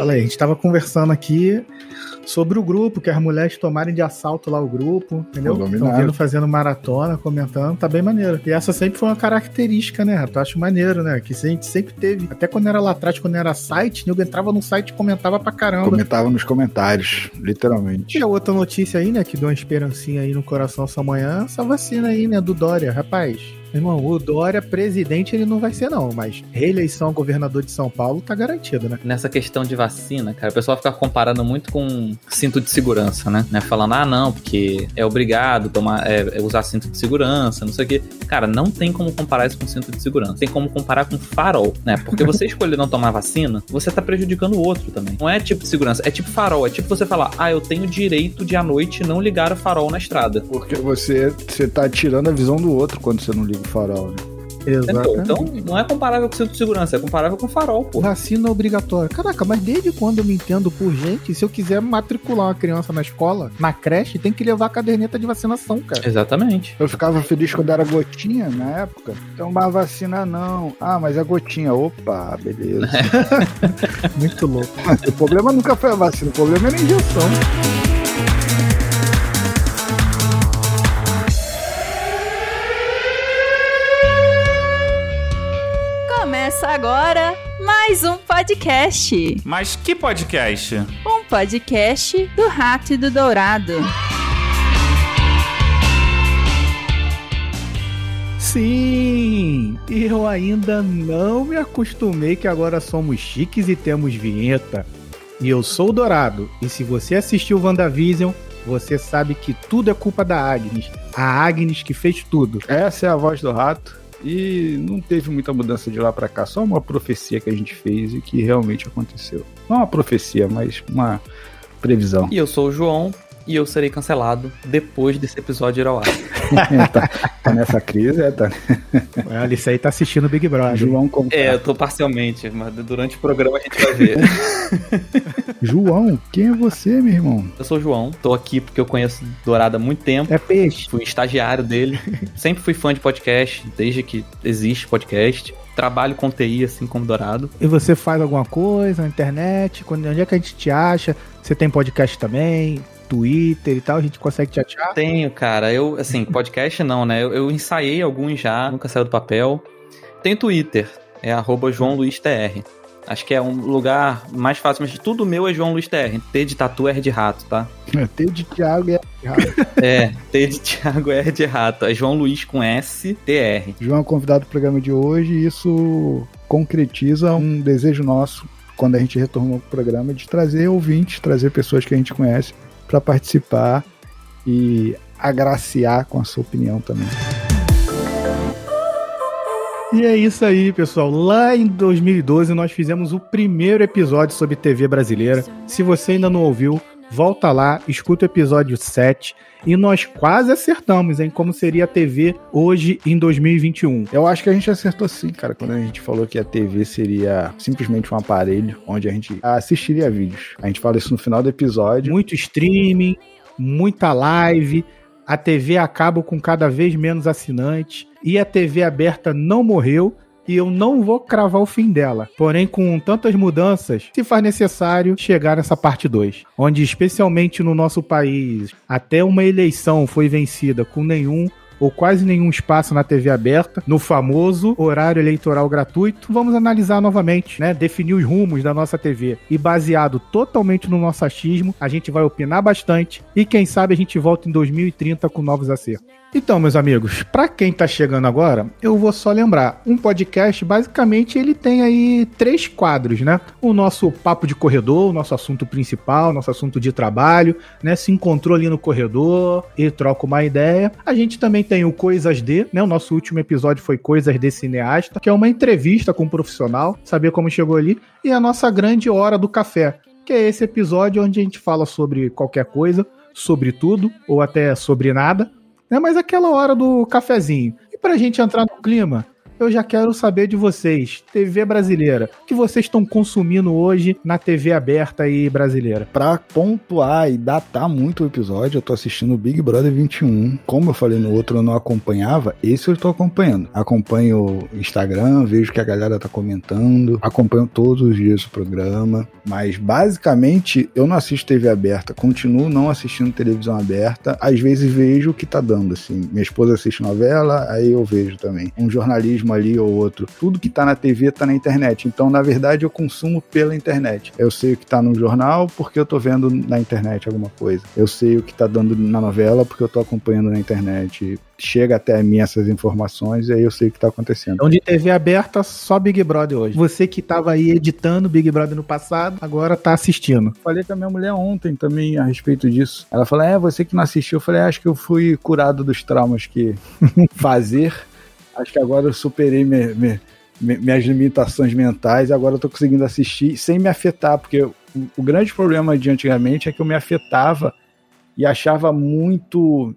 Fala aí, a gente tava conversando aqui sobre o grupo, que as mulheres tomarem de assalto lá o grupo, entendeu? Estão vindo fazendo maratona, comentando, tá bem maneiro. E essa sempre foi uma característica, né, Eu acho maneiro, né? Que a gente sempre teve. Até quando era lá atrás, quando era site, eu entrava no site e comentava pra caramba. Comentava nos comentários, literalmente. E a outra notícia aí, né, que deu uma esperancinha aí no coração essa manhã, essa vacina aí, né, do Dória. Rapaz, Irmão, o Dória presidente ele não vai ser não, mas reeleição governador de São Paulo tá garantido, né? Nessa questão de vacina, cara, o pessoal fica comparando muito com cinto de segurança, né? né? Falando, ah, não, porque é obrigado tomar, é, é usar cinto de segurança, não sei o quê. Cara, não tem como comparar isso com cinto de segurança. Tem como comparar com farol, né? Porque você escolher não tomar vacina, você tá prejudicando o outro também. Não é tipo de segurança, é tipo farol. É tipo você falar, ah, eu tenho direito de à noite não ligar o farol na estrada. Porque você, você tá tirando a visão do outro quando você não liga o farol, né? Exato. Então, não é comparável com o cinto de segurança, é comparável com o farol, pô. Vacina obrigatória. Caraca, mas desde quando eu me entendo por gente, se eu quiser matricular uma criança na escola, na creche, tem que levar a caderneta de vacinação, cara. Exatamente. Eu ficava feliz quando era gotinha na época. Então, mas vacina não. Ah, mas é gotinha. Opa, beleza. Muito louco. o problema nunca foi a vacina, o problema era a injeção. Agora mais um podcast. Mas que podcast? Um podcast do Rato e do Dourado. Sim, eu ainda não me acostumei que agora somos chiques e temos vinheta. E eu sou o Dourado, e se você assistiu o WandaVision, você sabe que tudo é culpa da Agnes. A Agnes que fez tudo. Essa é a voz do rato. E não teve muita mudança de lá para cá, só uma profecia que a gente fez e que realmente aconteceu. Não uma profecia, mas uma previsão. E eu sou o João, e eu serei cancelado depois desse episódio ir ao ar. tá, tá, nessa crise, é, tá. Olha, isso aí tá assistindo o Big Brother. João como É, eu tô parcialmente, mas durante o programa a gente vai ver. João, quem é você, meu irmão? Eu sou o João, tô aqui porque eu conheço Dourado há muito tempo. É peixe. Fui estagiário dele. Sempre fui fã de podcast, desde que existe podcast trabalho com TI, assim como Dourado. E você faz alguma coisa na internet? Onde é que a gente te acha? Você tem podcast também? Twitter e tal, a gente consegue te achar? Tenho, cara. Eu, assim, podcast não, né? Eu, eu ensaiei alguns já, nunca saiu do papel. Tem Twitter, é arroba João Luiz TR. Acho que é um lugar mais fácil, mas tudo meu é João Luiz TR. T de tatu R de rato, tá? É, T de Thiago R de rato. é, T de Thiago R de rato. É João Luiz com S, TR. João é convidado do programa de hoje e isso concretiza um desejo nosso quando a gente retornou pro programa de trazer ouvintes, trazer pessoas que a gente conhece para participar e agraciar com a sua opinião também. E é isso aí, pessoal. Lá em 2012 nós fizemos o primeiro episódio sobre TV brasileira. Se você ainda não ouviu, volta lá, escuta o episódio 7 e nós quase acertamos em como seria a TV hoje em 2021. Eu acho que a gente acertou sim, cara, quando a gente falou que a TV seria simplesmente um aparelho onde a gente assistiria vídeos. A gente fala isso no final do episódio. Muito streaming, muita live, a TV acaba com cada vez menos assinantes e a TV aberta não morreu e eu não vou cravar o fim dela. Porém, com tantas mudanças, se faz necessário chegar nessa parte 2, onde especialmente no nosso país, até uma eleição foi vencida com nenhum ou quase nenhum espaço na TV aberta, no famoso horário eleitoral gratuito, vamos analisar novamente, né? Definir os rumos da nossa TV. E baseado totalmente no nosso achismo, a gente vai opinar bastante e quem sabe a gente volta em 2030 com novos acertos. Então, meus amigos, para quem tá chegando agora, eu vou só lembrar, um podcast basicamente ele tem aí três quadros, né? O nosso papo de corredor, o nosso assunto principal, nosso assunto de trabalho, né? Se encontrou ali no corredor e troca uma ideia. A gente também tem o Coisas de, né? O nosso último episódio foi Coisas de Cineasta, que é uma entrevista com um profissional, saber como chegou ali, e a nossa grande hora do café, que é esse episódio onde a gente fala sobre qualquer coisa, sobre tudo ou até sobre nada né? Mas aquela hora do cafezinho. E pra gente entrar no clima, eu já quero saber de vocês, TV brasileira, o que vocês estão consumindo hoje na TV aberta aí brasileira? Pra pontuar e datar muito o episódio, eu tô assistindo Big Brother 21. Como eu falei no outro, eu não acompanhava, esse eu tô acompanhando. Acompanho o Instagram, vejo que a galera tá comentando, acompanho todos os dias o programa, mas basicamente eu não assisto TV aberta, continuo não assistindo televisão aberta, às vezes vejo o que tá dando, assim. Minha esposa assiste novela, aí eu vejo também. Um jornalismo ali ou outro. Tudo que tá na TV tá na internet. Então, na verdade, eu consumo pela internet. Eu sei o que tá no jornal porque eu tô vendo na internet alguma coisa. Eu sei o que tá dando na novela porque eu tô acompanhando na internet chega até mim essas informações e aí eu sei o que tá acontecendo. Então, de TV aberta, só Big Brother hoje. Você que tava aí editando Big Brother no passado, agora tá assistindo. Falei com a minha mulher ontem também a respeito disso. Ela falou: É, você que não assistiu. Eu falei: Acho que eu fui curado dos traumas que fazer. Acho que agora eu superei me, me, minhas limitações mentais. Agora eu tô conseguindo assistir sem me afetar, porque o grande problema de antigamente é que eu me afetava e achava muito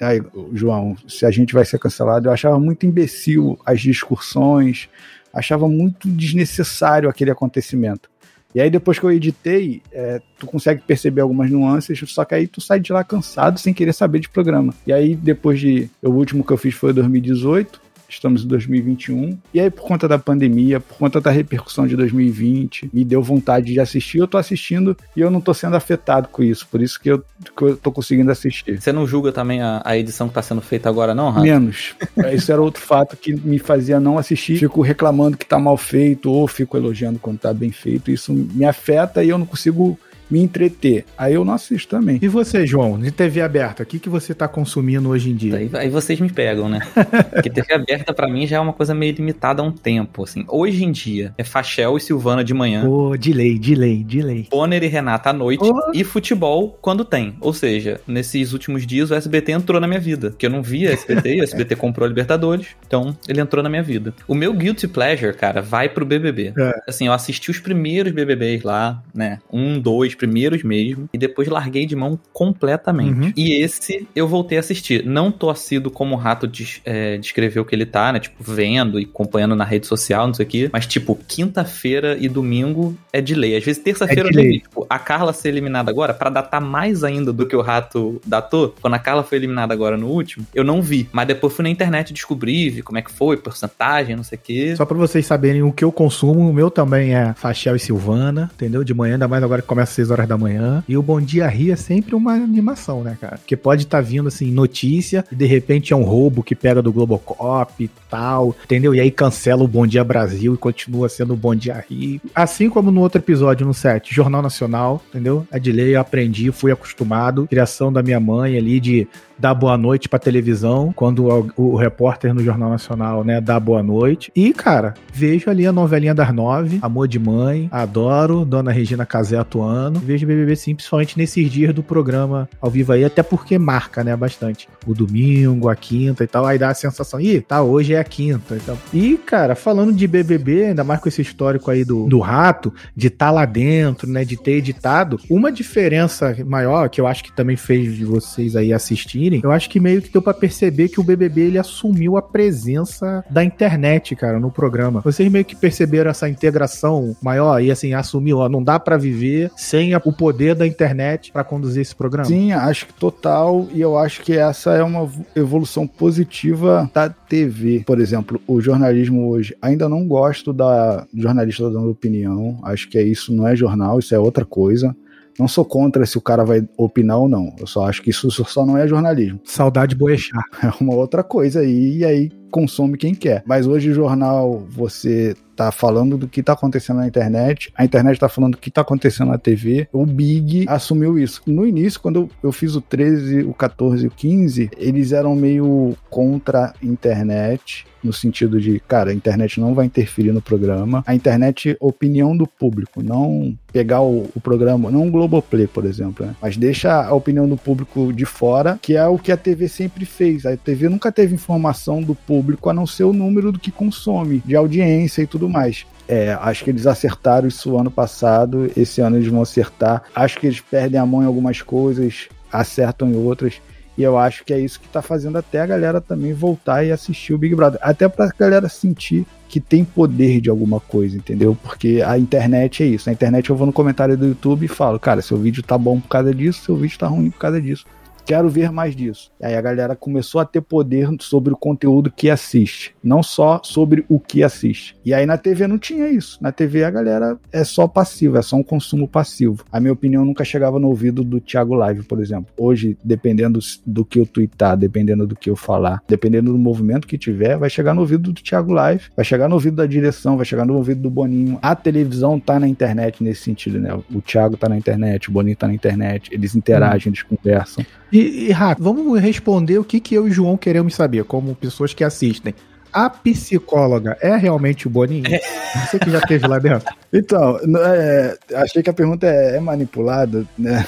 Aí, João, se a gente vai ser cancelado, eu achava muito imbecil as discussões, achava muito desnecessário aquele acontecimento. E aí, depois que eu editei, é, tu consegue perceber algumas nuances, só que aí tu sai de lá cansado, sem querer saber de programa. E aí, depois de. O último que eu fiz foi 2018 estamos em 2021. E aí, por conta da pandemia, por conta da repercussão de 2020, me deu vontade de assistir. Eu tô assistindo e eu não tô sendo afetado com isso. Por isso que eu, que eu tô conseguindo assistir. Você não julga também a, a edição que tá sendo feita agora, não, Rafa? Menos. isso era outro fato que me fazia não assistir. Fico reclamando que tá mal feito ou fico elogiando quando tá bem feito. Isso me afeta e eu não consigo me entreter. Aí eu não assisto também. E você, João, de TV aberta, o que, que você tá consumindo hoje em dia? Aí, aí vocês me pegam, né? Porque TV aberta para mim já é uma coisa meio limitada a um tempo, assim. Hoje em dia é Fachel e Silvana de manhã. Pô, delay, delay, delay. Bonner e Renata à noite oh. e futebol quando tem. Ou seja, nesses últimos dias o SBT entrou na minha vida. Que eu não via SBT, e o SBT comprou a Libertadores, então ele entrou na minha vida. O meu guilty pleasure, cara, vai pro BBB. É. Assim, eu assisti os primeiros BBBs lá, né? Um, dois, primeiros mesmo, e depois larguei de mão completamente. Uhum. E esse eu voltei a assistir. Não tô assíduo como o Rato des, é, descreveu que ele tá, né? Tipo, vendo e acompanhando na rede social, não sei o quê. Mas, tipo, quinta-feira e domingo é de lei. Às vezes, terça-feira é eu vi. Tipo, a Carla ser eliminada agora, para datar mais ainda do que o Rato datou, quando a Carla foi eliminada agora no último, eu não vi. Mas depois fui na internet descobrir, vi como é que foi, porcentagem, não sei o quê. Só pra vocês saberem o que eu consumo, o meu também é Fachel e Silvana, entendeu? De manhã, ainda mais agora que começa às 6 horas da manhã. E o Bom Dia Rio é sempre uma animação, né, cara? Porque pode estar tá vindo, assim, notícia e de repente é um roubo que pega do Globocop e tal, entendeu? E aí cancela o Bom Dia Brasil e continua sendo o Bom Dia Rio. Assim como no outro episódio, no set, Jornal Nacional, entendeu? É de lei, eu aprendi, fui acostumado. Criação da minha mãe ali de dar boa noite pra televisão, quando o, o, repórter no Jornal Nacional, né, dá boa noite. E, cara, vejo ali a novelinha das nove, Amor de Mãe, adoro, Dona Regina Casé atuando. Vejo BBB sim, principalmente nesses dias do programa ao vivo aí, até porque marca, né, bastante. O domingo, a quinta e tal, aí dá a sensação, ih, tá, hoje é a quinta e tal. E, cara, falando de BBB, ainda mais com esse histórico aí do, do rato, de estar tá lá dentro, né, de ter editado, uma diferença maior, que eu acho que também fez de vocês aí assistirem, eu acho que meio que deu para perceber que o BBB ele assumiu a presença da internet, cara, no programa. Vocês meio que perceberam essa integração maior e assim, assumiu, ó, não dá para viver sem o poder da internet para conduzir esse programa? Sim, acho que total, e eu acho que essa é uma evolução positiva da TV. Por exemplo, o jornalismo hoje, ainda não gosto da jornalista dando opinião, acho que é isso, não é jornal, isso é outra coisa. Não sou contra se o cara vai opinar ou não. Eu só acho que isso só não é jornalismo. Saudade boechar. É uma outra coisa aí, e aí consome quem quer. Mas hoje o jornal, você tá falando do que tá acontecendo na internet, a internet tá falando do que tá acontecendo na TV. O Big assumiu isso. No início, quando eu fiz o 13, o 14 e o 15, eles eram meio contra a internet no sentido de, cara, a internet não vai interferir no programa. A internet, opinião do público, não pegar o, o programa, não o Globoplay, por exemplo, né? mas deixa a opinião do público de fora, que é o que a TV sempre fez. A TV nunca teve informação do público a não ser o número do que consome, de audiência e tudo mais. É, acho que eles acertaram isso ano passado, esse ano eles vão acertar. Acho que eles perdem a mão em algumas coisas, acertam em outras. E eu acho que é isso que tá fazendo até a galera também voltar e assistir o Big Brother. Até pra galera sentir que tem poder de alguma coisa, entendeu? Porque a internet é isso. Na internet eu vou no comentário do YouTube e falo, cara, seu vídeo tá bom por causa disso, seu vídeo tá ruim por causa disso quero ver mais disso. Aí a galera começou a ter poder sobre o conteúdo que assiste, não só sobre o que assiste. E aí na TV não tinha isso. Na TV a galera é só passiva, é só um consumo passivo. A minha opinião nunca chegava no ouvido do Thiago Live, por exemplo. Hoje, dependendo do que eu twittar, dependendo do que eu falar, dependendo do movimento que tiver, vai chegar no ouvido do Thiago Live, vai chegar no ouvido da direção, vai chegar no ouvido do Boninho. A televisão tá na internet nesse sentido, né? O Thiago tá na internet, o Boninho tá na internet, eles interagem, hum. eles conversam. E, e Rafa, vamos responder o que, que eu e o João queremos saber, como pessoas que assistem. A psicóloga é realmente o Boninho? É. Você que já esteve lá dentro. Então, é, achei que a pergunta é, é manipulada, né?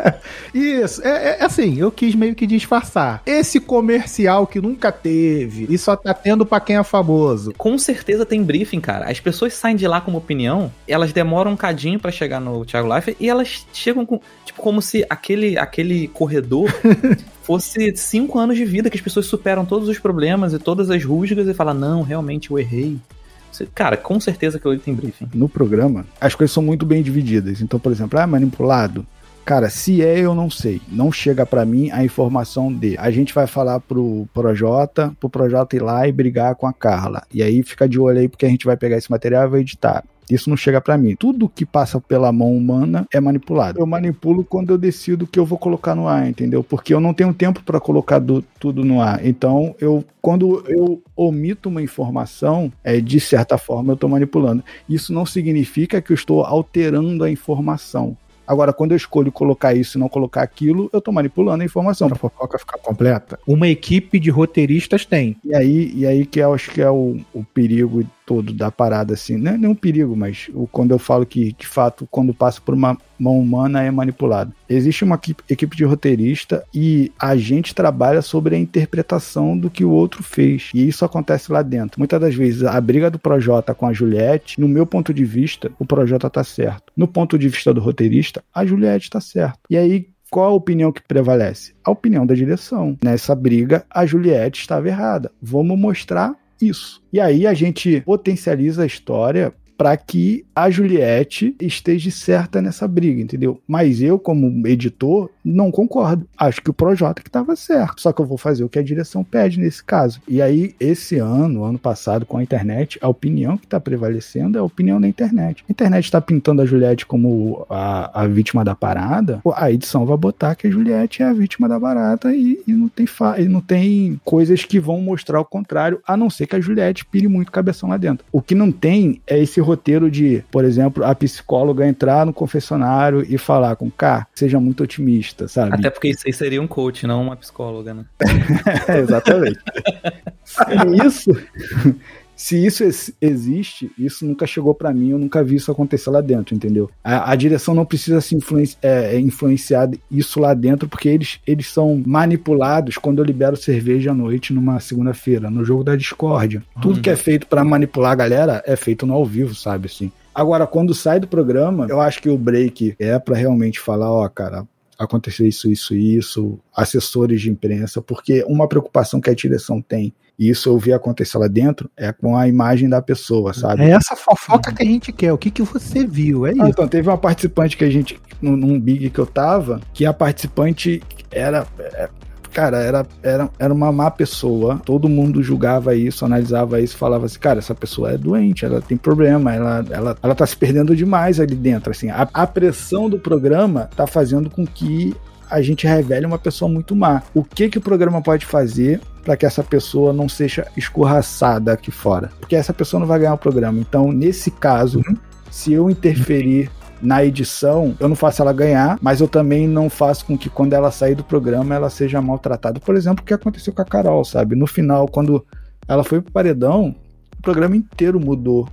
Isso, é, é, assim, eu quis meio que disfarçar. Esse comercial que nunca teve e só tá tendo pra quem é famoso. Com certeza tem briefing, cara. As pessoas saem de lá com uma opinião, elas demoram um cadinho para chegar no Thiago Life e elas chegam com, tipo, como se aquele, aquele corredor fosse cinco anos de vida que as pessoas superam todos os problemas e todas as rusgas e falam, não, realmente eu errei. Cara, com certeza que ele tem briefing. No programa, as coisas são muito bem divididas. Então, por exemplo, ah, manipulado. Cara, se é, eu não sei. Não chega para mim a informação de. A gente vai falar pro Projota, pro Projota ir lá e brigar com a Carla. E aí fica de olho aí, porque a gente vai pegar esse material e vai editar. Isso não chega para mim. Tudo que passa pela mão humana é manipulado. Eu manipulo quando eu decido que eu vou colocar no ar, entendeu? Porque eu não tenho tempo para colocar do, tudo no ar. Então, eu quando eu omito uma informação, é, de certa forma eu estou manipulando. Isso não significa que eu estou alterando a informação. Agora, quando eu escolho colocar isso e não colocar aquilo, eu tô manipulando a informação. Pra fofoca ficar completa. Uma equipe de roteiristas tem. E aí, e aí que eu acho que é o, o perigo todo da parada, assim. Não é nenhum perigo, mas o, quando eu falo que, de fato, quando passa por uma mão humana é manipulado. Existe uma equipe, de roteirista e a gente trabalha sobre a interpretação do que o outro fez. E isso acontece lá dentro. Muitas das vezes, a briga do Projota com a Juliette, no meu ponto de vista, o Projota tá certo. No ponto de vista do roteirista, a Juliette tá certo. E aí, qual a opinião que prevalece? A opinião da direção. Nessa briga, a Juliette estava errada. Vamos mostrar isso. E aí a gente potencializa a história para que a Juliette esteja certa nessa briga, entendeu? Mas eu, como editor, não concordo. Acho que o Projota que estava certo. Só que eu vou fazer o que a direção pede nesse caso. E aí, esse ano, ano passado, com a internet, a opinião que está prevalecendo é a opinião da internet. A internet está pintando a Juliette como a, a vítima da parada. A edição vai botar que a Juliette é a vítima da barata e, e não tem fa e não tem coisas que vão mostrar o contrário, a não ser que a Juliette pire muito cabeção lá dentro. O que não tem é esse roteiro de, por exemplo, a psicóloga entrar no confessionário e falar com K, seja muito otimista, sabe? Até porque isso aí seria um coach, não uma psicóloga, né? é, exatamente. isso se isso existe, isso nunca chegou para mim, eu nunca vi isso acontecer lá dentro, entendeu? A, a direção não precisa se influenci é, é, influenciar isso lá dentro, porque eles, eles são manipulados quando eu libero cerveja à noite numa segunda-feira, no jogo da discórdia. Uhum. Tudo que é feito para manipular a galera é feito no ao vivo, sabe assim. Agora, quando sai do programa, eu acho que o break é para realmente falar, ó, cara, aconteceu isso, isso, isso, assessores de imprensa, porque uma preocupação que a direção tem e isso eu vi acontecer lá dentro, é com a imagem da pessoa, sabe? É essa fofoca que a gente quer. O que, que você viu? É ah, isso. Então, teve uma participante que a gente, num, num Big que eu tava, que a participante era. É, cara, era, era, era uma má pessoa. Todo mundo julgava isso, analisava isso, falava assim, cara, essa pessoa é doente, ela tem problema, ela, ela, ela tá se perdendo demais ali dentro. Assim, a, a pressão do programa tá fazendo com que a gente revele uma pessoa muito má. O que que o programa pode fazer para que essa pessoa não seja escorraçada aqui fora? Porque essa pessoa não vai ganhar o programa. Então, nesse caso, uhum. se eu interferir na edição, eu não faço ela ganhar, mas eu também não faço com que quando ela sair do programa ela seja maltratada. Por exemplo, o que aconteceu com a Carol, sabe? No final, quando ela foi pro paredão, o programa inteiro mudou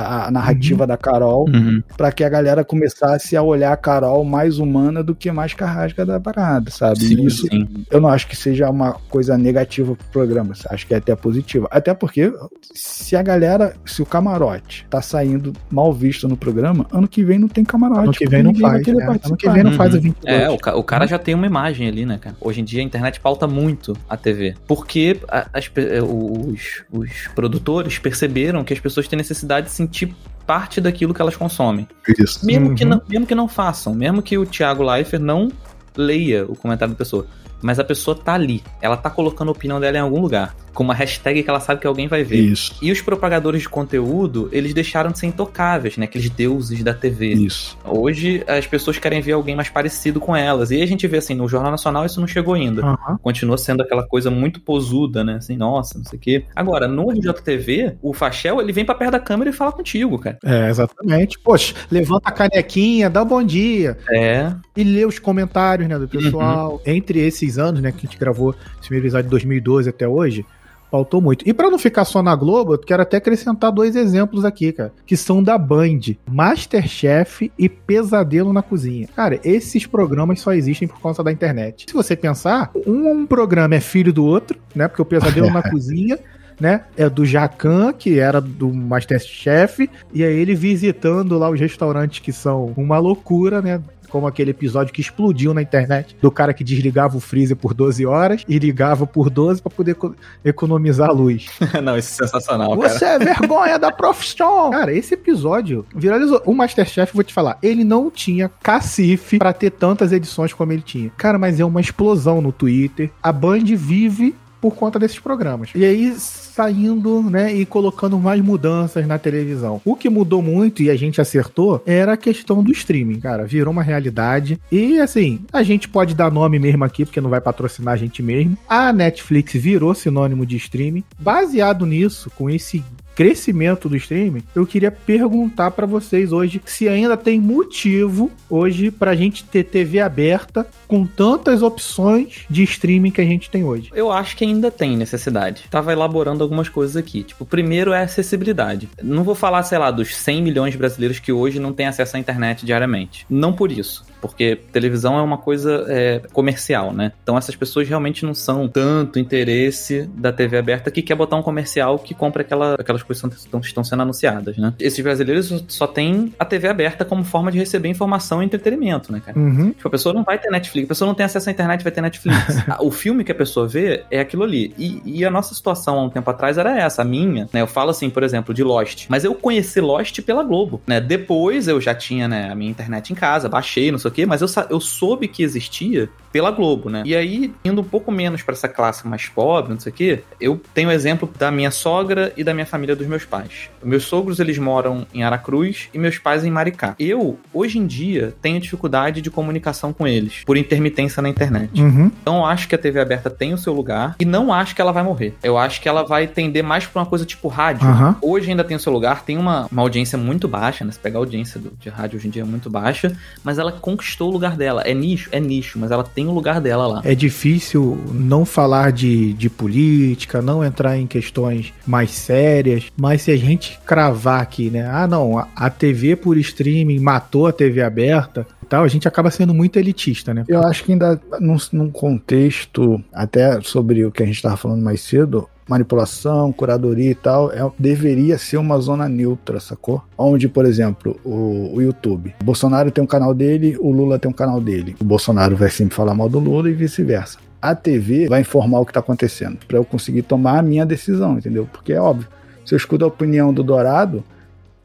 a, a narrativa Uhum. da Carol, Uhum. pra que a galera começasse a olhar a Carol mais humana do que mais carrasca da parada, sabe? Sim, Isso sim. eu não acho que seja uma coisa negativa pro programa, acho que é até positiva. Até porque se a galera, se o camarote tá saindo mal visto no programa, ano que vem não tem camarote. Ano que vem não faz. né? Ano que vem não Uhum. faz o 22. É, o, ca- o cara já tem uma imagem ali, né, cara? Hoje em dia a internet pauta muito a TV. Porque a- as os, os produtores perceberam que as pessoas têm necessidade de sentir parte daquilo que elas consomem. Isso. Mesmo, que Uhum. não, mesmo que não façam, mesmo que o Thiago Leifert não leia o comentário da pessoa. Mas a pessoa tá ali. Ela tá colocando a opinião dela em algum lugar. Com uma hashtag que ela sabe que alguém vai ver. Isso. E os propagadores de conteúdo, eles deixaram de ser intocáveis, né? Aqueles deuses da TV. Isso. Hoje as pessoas querem ver alguém mais parecido com elas. E a gente vê assim, no Jornal Nacional isso não chegou ainda. Aham. Continua sendo aquela coisa muito posuda, né? Assim, nossa, não sei o quê. Agora, no RJTV, o Fachel, ele vem pra perto da câmera e fala contigo, cara. É, exatamente. Poxa, levanta a canequinha, dá um bom dia É. e lê os comentários, né, do pessoal. Entre esses anos, né, que a gente gravou esse primeiro episódio de 2012 até hoje, faltou muito. E pra não ficar só na Globo, eu quero até acrescentar dois exemplos aqui, cara, que são da Band: Masterchef e Pesadelo na Cozinha. Cara, esses programas só existem por conta da internet. Se você pensar, um, um programa é filho do outro, né? Porque o Pesadelo na Cozinha né? É do Jacan, que era do Masterchef, e aí ele visitando lá os restaurantes que são uma loucura, né? Como aquele episódio que explodiu na internet do cara que desligava o freezer por 12 horas e ligava por 12 para poder eco- economizar a luz. não, isso é sensacional, cara. Você é vergonha da profissão! Cara, esse episódio viralizou. O Masterchef, vou te falar, ele não tinha cacife pra ter tantas edições como ele tinha. Cara, mas é uma explosão no Twitter. A Band vive por conta desses programas. E aí saindo, né, e colocando mais mudanças na televisão. O que mudou muito e a gente acertou era a questão do streaming, cara, virou uma realidade. E assim, a gente pode dar nome mesmo aqui porque não vai patrocinar a gente mesmo. A Netflix virou sinônimo de streaming. Baseado nisso, com esse crescimento do streaming, eu queria perguntar pra vocês hoje se ainda tem motivo hoje pra gente ter TV aberta com tantas opções de streaming que a gente tem hoje. Eu acho que ainda tem necessidade. Tava elaborando algumas coisas aqui. Tipo, primeiro é a acessibilidade. Não vou falar, sei lá, dos 100 milhões de brasileiros que hoje não têm acesso à internet diariamente. Não por isso. Porque televisão é uma coisa é, comercial, né? Então essas pessoas realmente não são tanto interesse da TV aberta que quer botar um comercial que compra aquela, aquelas coisas estão, estão sendo anunciadas, né? Esses brasileiros só- têm a TV aberta como forma de receber informação e entretenimento, né, cara? Uhum. Tipo, a pessoa não vai ter Netflix, a pessoa não tem acesso à internet, vai ter Netflix. O filme que a pessoa vê é aquilo ali. E, e a nossa situação há um tempo atrás era essa, a minha, né? Eu falo assim, por exemplo, de Lost. Mas eu conheci Lost pela Globo, né? Depois eu já tinha, né, a minha internet em casa, baixei, não sei o quê, mas eu, eu soube que existia pela Globo, né? E aí, indo um pouco menos pra essa classe mais pobre, não sei o quê, eu tenho o exemplo da minha sogra e da minha família dos meus pais. Meus sogros, eles moram em Aracruz e meus pais em Maricá. Eu, hoje em dia, tenho dificuldade de comunicação com eles, por intermitência na internet. Uhum. Então eu acho que a TV aberta tem o seu lugar e não acho que ela vai morrer. Eu acho que ela vai tender mais pra uma coisa tipo rádio. Aham. Hoje ainda tem o seu lugar, tem uma, uma audiência muito baixa, né? Se pegar a audiência do- de rádio hoje em dia é muito baixa, mas ela conquistou o lugar dela. É nicho, é nicho, mas ela tem o lugar dela lá. É difícil não falar de, de política, não entrar em questões mais sérias, mas se a gente cravar aqui, né? Ah, não, a, TV por streaming matou a TV aberta e tal, a gente acaba sendo muito elitista, né? Eu acho que ainda num, num contexto, até sobre o que a gente estava falando mais cedo, manipulação, curadoria e tal, é, deveria ser uma zona neutra, sacou? Onde, por exemplo, o, o YouTube. O Bolsonaro tem um canal dele, o Lula tem um canal dele. O Bolsonaro vai sempre falar mal do Lula e vice-versa. A TV vai informar o que está acontecendo, para eu conseguir tomar a minha decisão, entendeu? Porque é óbvio, se eu escuto a opinião do Dourado,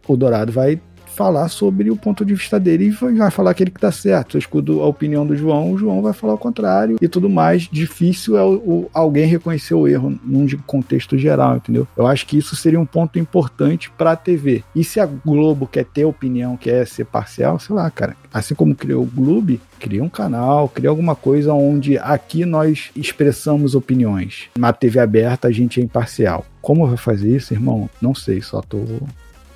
o Dourado vai falar sobre o ponto de vista dele e vai falar aquele que tá certo. Eu escuto a opinião do João, o João vai falar o contrário e tudo mais. Difícil é o, o- alguém reconhecer o erro num contexto geral, entendeu? Eu acho que isso seria um ponto importante pra TV. E se a Globo quer ter opinião, quer ser parcial, sei lá, cara. Assim como criou o Globo, cria um canal, cria alguma coisa onde aqui nós expressamos opiniões. Na TV aberta a gente é imparcial. Como vai fazer isso, irmão? Não sei, só tô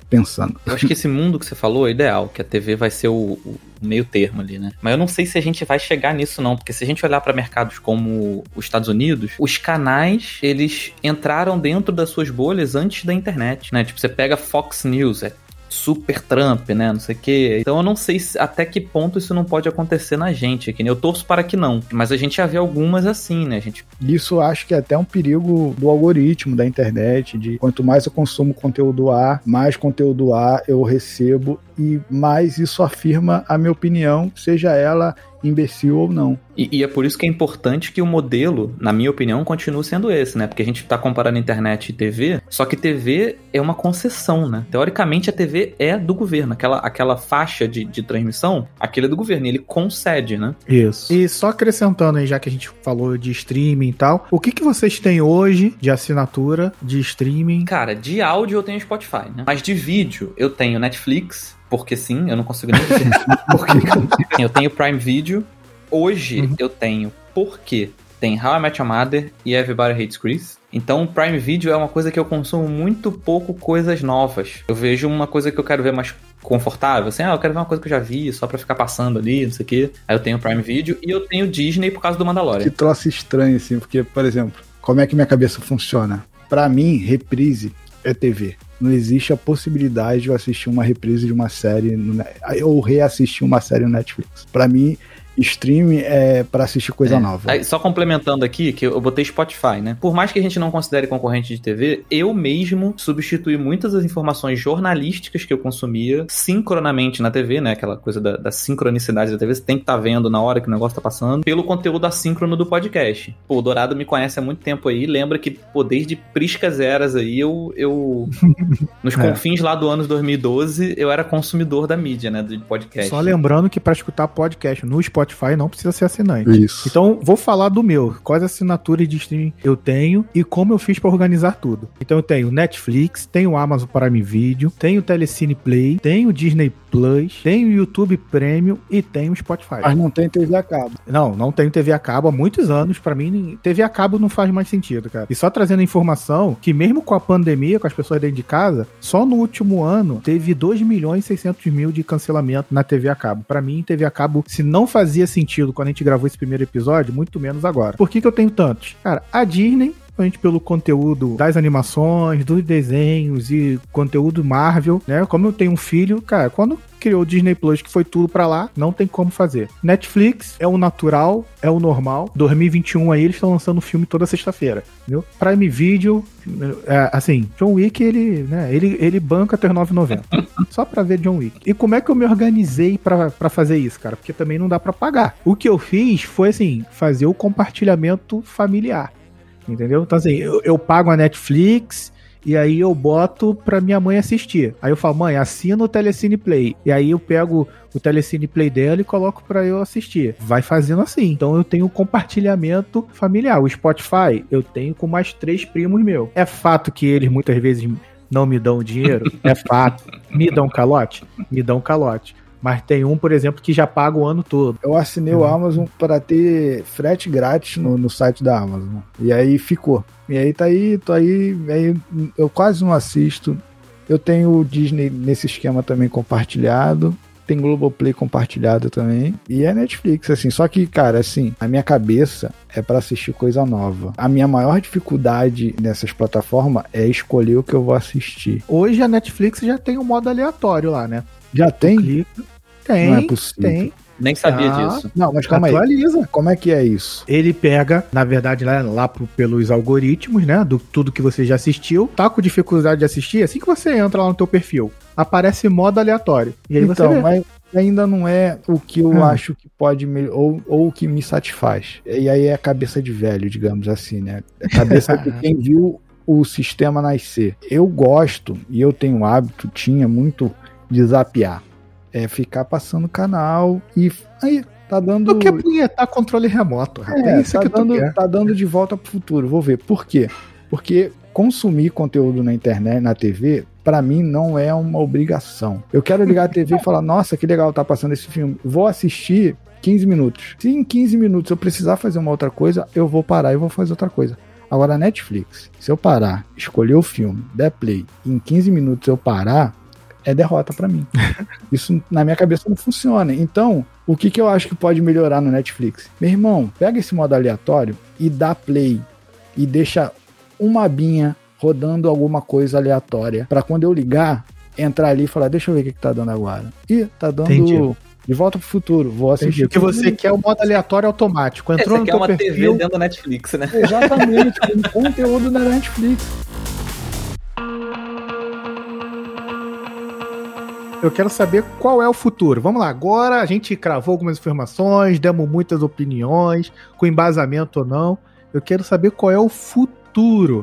pensando. Eu acho que esse mundo que você falou é ideal, que a TV vai ser o, o meio termo ali, né? Mas eu não sei se a gente vai chegar nisso não, porque se a gente olhar para mercados como os Estados Unidos, os canais, eles entraram dentro das suas bolhas antes da internet, né? Tipo, você pega Fox News, é super Trump, né? Não sei o quê. Então eu não sei se, até que ponto isso não pode acontecer na gente aqui, né? Eu torço para que não. Mas a gente já vê algumas assim, né? Gente... Isso acho que é até um perigo do algoritmo da internet, de quanto mais eu consumo conteúdo A, mais conteúdo A eu recebo e mais isso afirma a minha opinião, seja ela imbecil ou não. E, e, é por isso que é importante que o modelo, na minha opinião, continue sendo esse, né? Porque a gente está comparando internet e TV, só que TV é uma concessão, né? Teoricamente, a TV é do governo. Aquela, aquela faixa de, de transmissão, aquele é do governo, e ele concede, né? Isso. E só acrescentando aí, já que a gente falou de streaming e tal, o que, que vocês têm hoje de assinatura de streaming? Cara, de áudio eu tenho Spotify, né? Mas de vídeo eu tenho Netflix, porque sim, eu não consigo nem dizer porque. Eu tenho Prime Video. Hoje uhum. eu tenho porque tem How I Met Your Mother e Everybody Hates Chris. Então o Prime Video é uma coisa que eu consumo muito pouco coisas novas. Eu vejo uma coisa que eu quero ver mais confortável, assim, ah, eu quero ver uma coisa que eu já vi, só pra ficar passando ali, não sei o quê. Aí eu tenho Prime Video e eu tenho Disney por causa do Mandalorian. Que troço estranho, assim, porque, por exemplo, como é que minha cabeça funciona? Para mim, reprise é TV não existe a possibilidade de eu assistir uma reprise de uma série no, ou reassistir uma série no Netflix. Para mim, stream é para assistir coisa é. nova. Aí, só complementando aqui, que eu botei Spotify, né? Por mais que a gente não considere concorrente de TV, eu mesmo substituí muitas das informações jornalísticas que eu consumia sincronamente na TV, né? Aquela coisa da, da sincronicidade da TV, você tem que estar tá vendo na hora que o negócio tá passando, pelo conteúdo assíncrono do podcast. Pô, o Dourado me conhece há muito tempo aí, lembra que, pô, desde Priscas Eras aí, eu, eu nos é. confins lá do ano 2012, eu era consumidor da mídia, né, do podcast. Só lembrando que para escutar podcast no Spotify Spotify não precisa ser assinante. Isso. Então, vou falar do meu. Quais assinaturas de streaming eu tenho e como eu fiz para organizar tudo. Então, eu tenho Netflix, tenho Amazon Prime Video, tenho Telecine Play, tenho Disney Plus, tenho YouTube Premium e tenho Spotify. Mas não tem TV a cabo. Não, não tenho TV a cabo há muitos anos. Para mim, TV a cabo não faz mais sentido, cara. E só trazendo informação que mesmo com a pandemia, com as pessoas dentro de casa, só no último ano teve 2 milhões e 600 mil de cancelamento na TV a cabo. Para mim, TV a cabo, se não fazia fazia sentido quando a gente gravou esse primeiro episódio, muito menos agora. Por que, que eu tenho tantos? Cara, a Disney principalmente pelo conteúdo das animações, dos desenhos e conteúdo Marvel, né? Como eu tenho um filho, cara, quando criou o Disney Plus, que foi tudo para lá, não tem como fazer. Netflix é o natural, é o normal. 2021 aí eles estão lançando filme toda sexta-feira, entendeu? Prime Video, é, assim, John Wick ele, né, ele, ele banca até 9,90. Só para ver John Wick. E como é que eu me organizei para fazer isso, cara? Porque também não dá para pagar. O que eu fiz foi assim, fazer o compartilhamento familiar. Entendeu? Então, assim, eu, eu pago a Netflix, e aí eu boto pra minha mãe assistir. Aí eu falo, mãe, assina o Telecine Play. E aí eu pego o Telecine Play dela e coloco pra eu assistir. Vai fazendo assim. Então eu tenho compartilhamento familiar. O Spotify eu tenho com mais três primos meus. É fato que eles muitas vezes não me dão dinheiro? É fato. Me dão calote? Me dão calote. Mas tem um, por exemplo, que já paga o ano todo. Eu assinei uhum. o Amazon para ter frete grátis no, no site da Amazon. E aí ficou. E aí tá aí, tô aí, aí eu quase não assisto. Eu tenho o Disney nesse esquema também compartilhado. Tem Globoplay compartilhado também. E é Netflix, assim. Só que, cara, assim, a minha cabeça é para assistir coisa nova. A minha maior dificuldade nessas plataformas é escolher o que eu vou assistir. Hoje a Netflix já tem um modo aleatório lá, né? Já tem? Tem, não é possível. tem. Nem sabia ah, disso. Não, mas calma Atualiza. aí. Como é que é isso? Ele pega, na verdade, lá, lá pro, pelos algoritmos, né? Do tudo que você já assistiu. Tá com dificuldade de assistir, assim que você entra lá no teu perfil, aparece modo aleatório. E aí então, você mas ainda não é o que eu hum. acho que pode me, ou, ou o que me satisfaz. E aí é a cabeça de velho, digamos assim, né? A cabeça de quem viu o sistema nascer. Eu gosto e eu tenho hábito, tinha muito de zapear é ficar passando canal e aí tá dando. Tu quer punhetar controle remoto, rapaz. É, é isso tá que dando, quer. tá dando de volta pro futuro. Vou ver. Por quê? Porque consumir conteúdo na internet, na TV, para mim não é uma obrigação. Eu quero ligar a TV e falar: "Nossa, que legal tá passando esse filme. Vou assistir 15 minutos. Se em 15 minutos eu precisar fazer uma outra coisa, eu vou parar e vou fazer outra coisa. Agora, Netflix, se eu parar, escolher o filme, der play, em 15 minutos eu parar, é derrota para mim. Isso na minha cabeça não funciona. Então, o que, que eu acho que pode melhorar no Netflix? Meu irmão, pega esse modo aleatório e dá play e deixa uma abinha rodando alguma coisa aleatória para quando eu ligar, entrar ali e falar, deixa eu ver o que, que tá dando agora. Ih, tá dando Entendi. de volta pro futuro. Vou assistir. O que você quer é o modo aleatório automático. É, Entrou você no quer teu uma perfil, TV dentro da Netflix, né? Exatamente, com conteúdo da Netflix. Eu quero saber qual é o futuro. Vamos lá, agora a gente cravou algumas informações, demos muitas opiniões, com embasamento ou não. Eu quero saber qual é o futuro.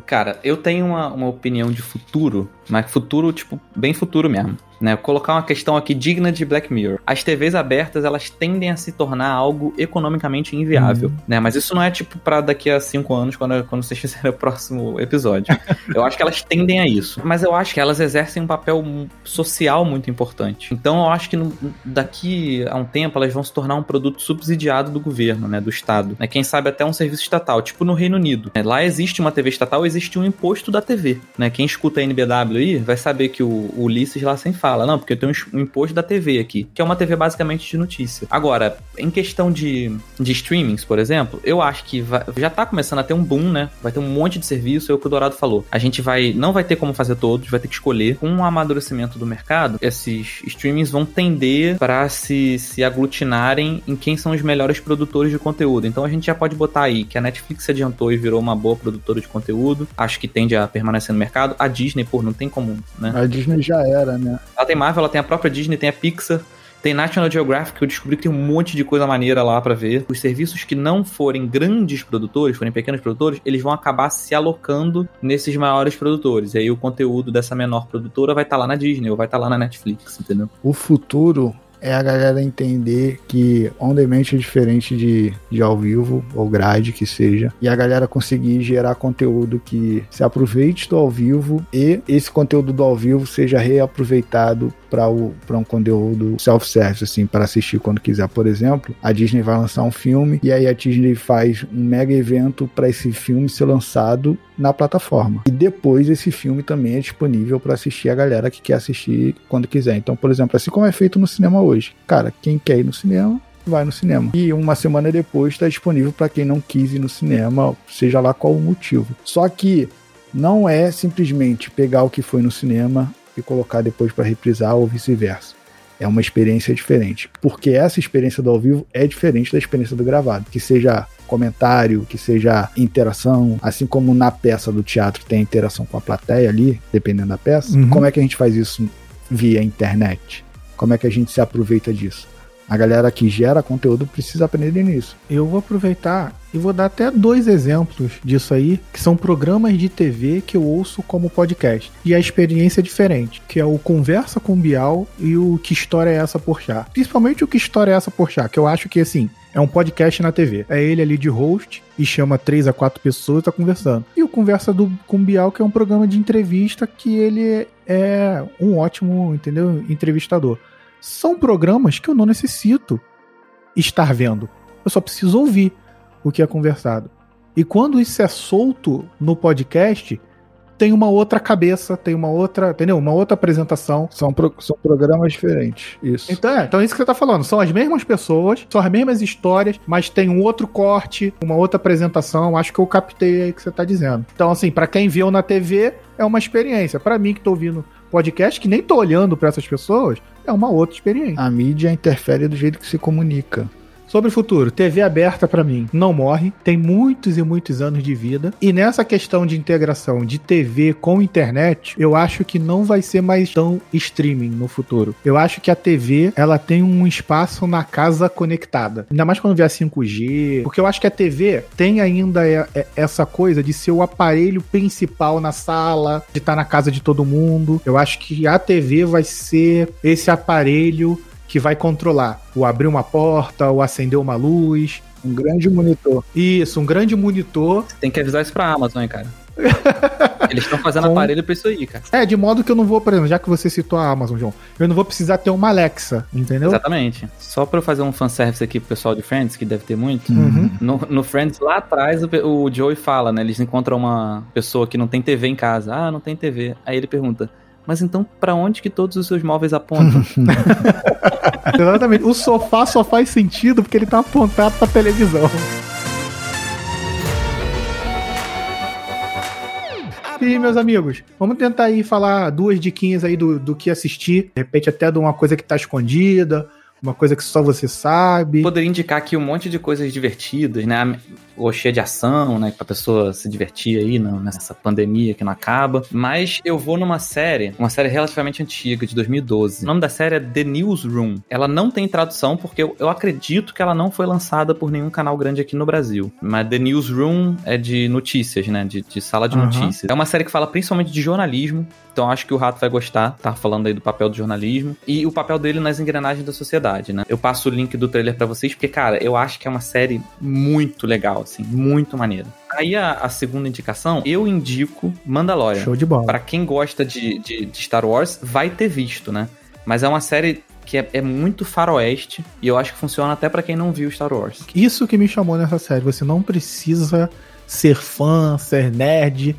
Cara, eu tenho uma, uma opinião de futuro, mas futuro, tipo, bem futuro mesmo. Né? Colocar uma questão aqui digna de Black Mirror. As TVs abertas, elas tendem a se tornar algo economicamente inviável, Uhum. né? Mas isso não é tipo pra daqui a cinco anos, quando, quando vocês fizerem o próximo episódio. eu acho que elas tendem a isso. Mas eu acho que elas exercem um papel social muito importante. Então eu acho que no- daqui a um tempo elas vão se tornar um produto subsidiado do governo, né? Do Estado. Né? Quem sabe até um serviço estatal, tipo no Reino Unido. né? Lá existe uma TV estatal, existe um imposto da TV. Né? Quem escuta a NBW aí vai saber que o, o Ulisses lá sempre fala, não, porque eu tenho um imposto da TV aqui, que é uma TV basicamente de notícia. Agora, em questão de, de streamings, por exemplo, eu acho que vai- já tá começando a ter um boom, né? Vai ter um monte de serviço, é o que o Dourado falou. A gente vai, não vai ter como fazer todos, vai ter que escolher. Com o amadurecimento do mercado, esses streamings vão tender para se, se aglutinarem em quem são os melhores produtores de conteúdo. Então a gente já pode botar aí que a Netflix se adiantou e virou uma boa produtora de conteúdo. Acho que tende a permanecer no mercado. A Disney, pô, não tem como, né? A Disney já era, né? Tem Marvel, ela tem a própria Disney, tem a Pixar, tem National Geographic, eu descobri que tem um monte de coisa maneira lá pra ver. Os serviços que não forem grandes produtores, forem pequenos produtores, eles vão acabar se alocando nesses maiores produtores. E aí o conteúdo dessa menor produtora vai estar lá na Disney ou vai estar lá na Netflix, entendeu? O futuro é a galera entender que on demand é diferente de, de ao vivo ou grade que seja e a galera conseguir gerar conteúdo que se aproveite do ao vivo e esse conteúdo do ao vivo seja reaproveitado para um conteúdo self-service, assim, para assistir quando quiser. Por exemplo, a Disney vai lançar um filme e aí a Disney faz um mega evento para esse filme ser lançado na plataforma. E depois esse filme também é disponível para assistir a galera que quer assistir quando quiser. Então, por exemplo, assim como é feito no cinema hoje. Cara, quem quer ir no cinema vai no cinema. E uma semana depois está disponível para quem não quis ir no cinema, seja lá qual o motivo. Só que não é simplesmente pegar o que foi no cinema e colocar depois para reprisar ou vice-versa. É uma experiência diferente, porque essa experiência do ao vivo é diferente da experiência do gravado, que seja comentário, que seja interação, assim como na peça do teatro tem a interação com a plateia ali, dependendo da peça. Uhum. Como é que a gente faz isso via internet? Como é que a gente se aproveita disso? A galera que gera conteúdo precisa aprender nisso. Eu vou aproveitar e vou dar até dois exemplos disso aí, que são programas de TV que eu ouço como podcast. E a experiência é diferente, que é o Conversa com Bial e o Que História é essa por chá. Principalmente o Que História é essa por chá, que eu acho que assim, é um podcast na TV. É ele ali de host e chama três a quatro pessoas e tá conversando. E o Conversa do, com Bial, que é um programa de entrevista que ele é um ótimo, entendeu? Entrevistador. São programas que eu não necessito estar vendo. Eu só preciso ouvir o que é conversado. E quando isso é solto no podcast, tem uma outra cabeça, tem uma outra, entendeu? Uma outra apresentação. São, pro- são programas diferentes. Isso. Então é, então é isso que você tá falando. São as mesmas pessoas, são as mesmas histórias, mas tem um outro corte, uma outra apresentação. Acho que eu captei aí o que você tá dizendo. Então, assim, pra quem viu na TV, é uma experiência. Pra mim que tô ouvindo podcast, que nem tô olhando pra essas pessoas, é uma outra experiência. A mídia interfere do jeito que se comunica. Sobre o futuro, TV aberta pra mim não morre, tem muitos e muitos anos de vida. E nessa questão de integração de TV com internet, eu acho que não vai ser mais tão streaming no futuro. Eu acho que a TV, ela tem um espaço na casa conectada. Ainda mais quando vier 5G, porque eu acho que a TV tem ainda essa coisa de ser o aparelho principal na sala, de estar na casa de todo mundo. Eu acho que a TV vai ser esse aparelho que vai controlar o abrir uma porta, o acender uma luz. Um grande monitor. Isso, um grande monitor. Tem que avisar isso pra Amazon, hein, cara. Eles estão fazendo Com- aparelho pra isso aí, cara. É, de modo que eu não vou, por exemplo, já que você citou a Amazon, João, eu não vou precisar ter uma Alexa, entendeu? Exatamente. Só pra eu fazer um fanservice aqui pro pessoal de Friends, que deve ter muito. Uhum. No, no Friends, lá atrás, o, o Joey fala, né? Eles encontram uma pessoa que não tem TV em casa. Ah, não tem TV. Aí ele pergunta: Mas então, para onde que todos os seus móveis apontam? Exatamente. O sofá só faz sentido porque ele tá apontado pra televisão. E meus amigos, vamos tentar aí falar duas diquinhas aí do, do que assistir. De repente até de uma coisa que tá escondida, uma coisa que só você sabe. Poderia indicar aqui um monte de coisas divertidas, né? Ou cheia de ação, né? Pra pessoa se divertir aí nessa pandemia que não acaba. Mas eu vou numa série, uma série relativamente antiga, de 2012. O nome da série é The Newsroom. Ela não tem tradução porque eu, eu acredito que ela não foi lançada por nenhum canal grande aqui no Brasil. Mas The Newsroom é de notícias, né? De, de sala de uhum. notícias. É uma série que fala principalmente de jornalismo. Então acho que o Rato vai gostar. Tá falando aí do papel do jornalismo. E o papel dele nas engrenagens da sociedade né? Eu passo o link do trailer para vocês, porque, cara, eu acho que é uma série muito legal, assim, muito maneira. Aí a, a, segunda indicação, eu indico Mandalorian. Show de bola. Pra quem gosta de, de, de Star Wars, vai ter visto, né? Mas é uma série que é, é, muito faroeste e eu acho que funciona até para quem não viu Star Wars. Isso que me chamou nessa série. Você não precisa ser fã, ser nerd,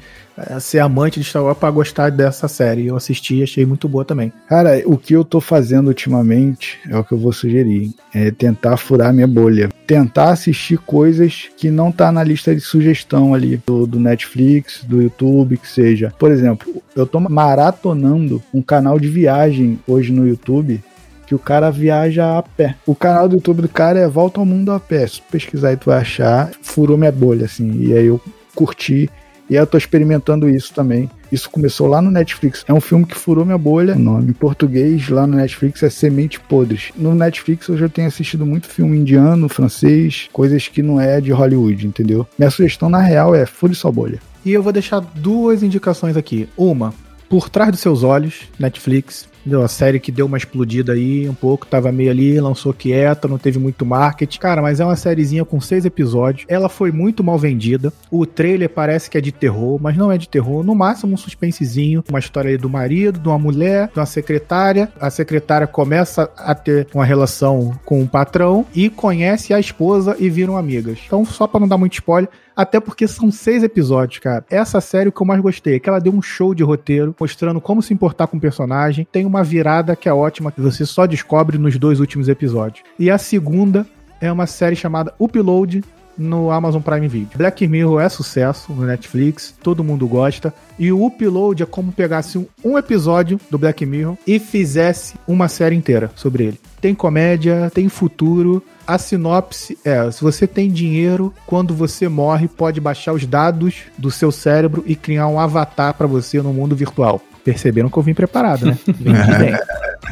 ser amante de Star Wars pra gostar dessa série. Eu assisti e achei muito boa também. Cara, o que eu tô fazendo ultimamente é o que eu vou sugerir. É tentar furar minha bolha. Tentar assistir coisas que não tá na lista de sugestão ali do, do Netflix, do YouTube, que seja. Por exemplo, eu tô maratonando um canal de viagem hoje no YouTube que o cara viaja a pé. O canal do YouTube do cara é Volta ao Mundo a Pé. Se pesquisar aí tu vai achar, furou minha bolha, assim. E aí eu curti e eu tô experimentando isso também. Isso começou lá no Netflix. É um filme que furou minha bolha. O nome em português lá no Netflix é Semente Podres. No Netflix eu já tenho assistido muito filme indiano, francês, coisas que não é de Hollywood, entendeu? Minha sugestão na real é fure sua bolha. E eu vou deixar duas indicações aqui. Uma, Por Trás dos Seus Olhos, Netflix. Deu uma série que deu uma explodida aí um pouco, tava meio ali, lançou quieta, não teve muito marketing. Cara, mas é uma sériezinha com seis episódios. Ela foi muito mal vendida. O trailer parece que é de terror, mas não é de terror. No máximo um suspensezinho, uma história aí do marido, de uma mulher, de uma secretária. A secretária começa a ter uma relação com o patrão e conhece a esposa e viram amigas. Então, só para não dar muito spoiler, até porque são seis episódios, cara. Essa série que eu mais gostei, é que ela deu um show de roteiro, mostrando como se importar com o personagem. Tem uma virada que é ótima, que você só descobre nos dois últimos episódios. E a segunda é uma série chamada Upload, no Amazon Prime Video. Black Mirror é sucesso no Netflix, todo mundo gosta. E o Upload é como pegasse um episódio do Black Mirror e fizesse uma série inteira sobre ele. Tem comédia, tem futuro, a sinopse é: se você tem dinheiro, quando você morre, pode baixar os dados do seu cérebro e criar um avatar para você no mundo virtual. Perceberam que eu vim preparado, né? Vim bem.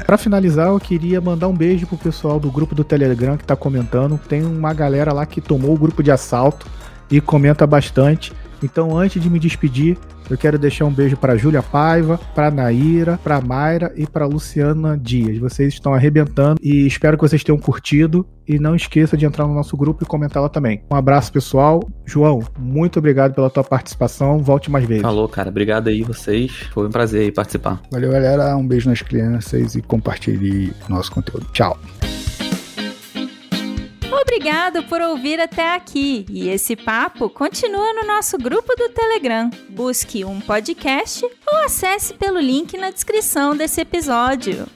Pra finalizar, eu queria mandar um beijo pro pessoal do grupo do Telegram que tá comentando. Tem uma galera lá que tomou o grupo de assalto e comenta bastante. Então, antes de me despedir, eu quero deixar um beijo para Júlia Paiva, para Naira, para Mayra e para Luciana Dias. Vocês estão arrebentando e espero que vocês tenham curtido e não esqueça de entrar no nosso grupo e comentar lá também. Um abraço, pessoal. João, muito obrigado pela tua participação. Volte mais vezes. Falou, cara. Obrigado aí vocês. Foi um prazer aí participar. Valeu, galera. Um beijo nas crianças e compartilhe nosso conteúdo. Tchau. Obrigado por ouvir até aqui e esse papo continua no nosso grupo do Telegram. Busque um podcast ou acesse pelo link na descrição desse episódio.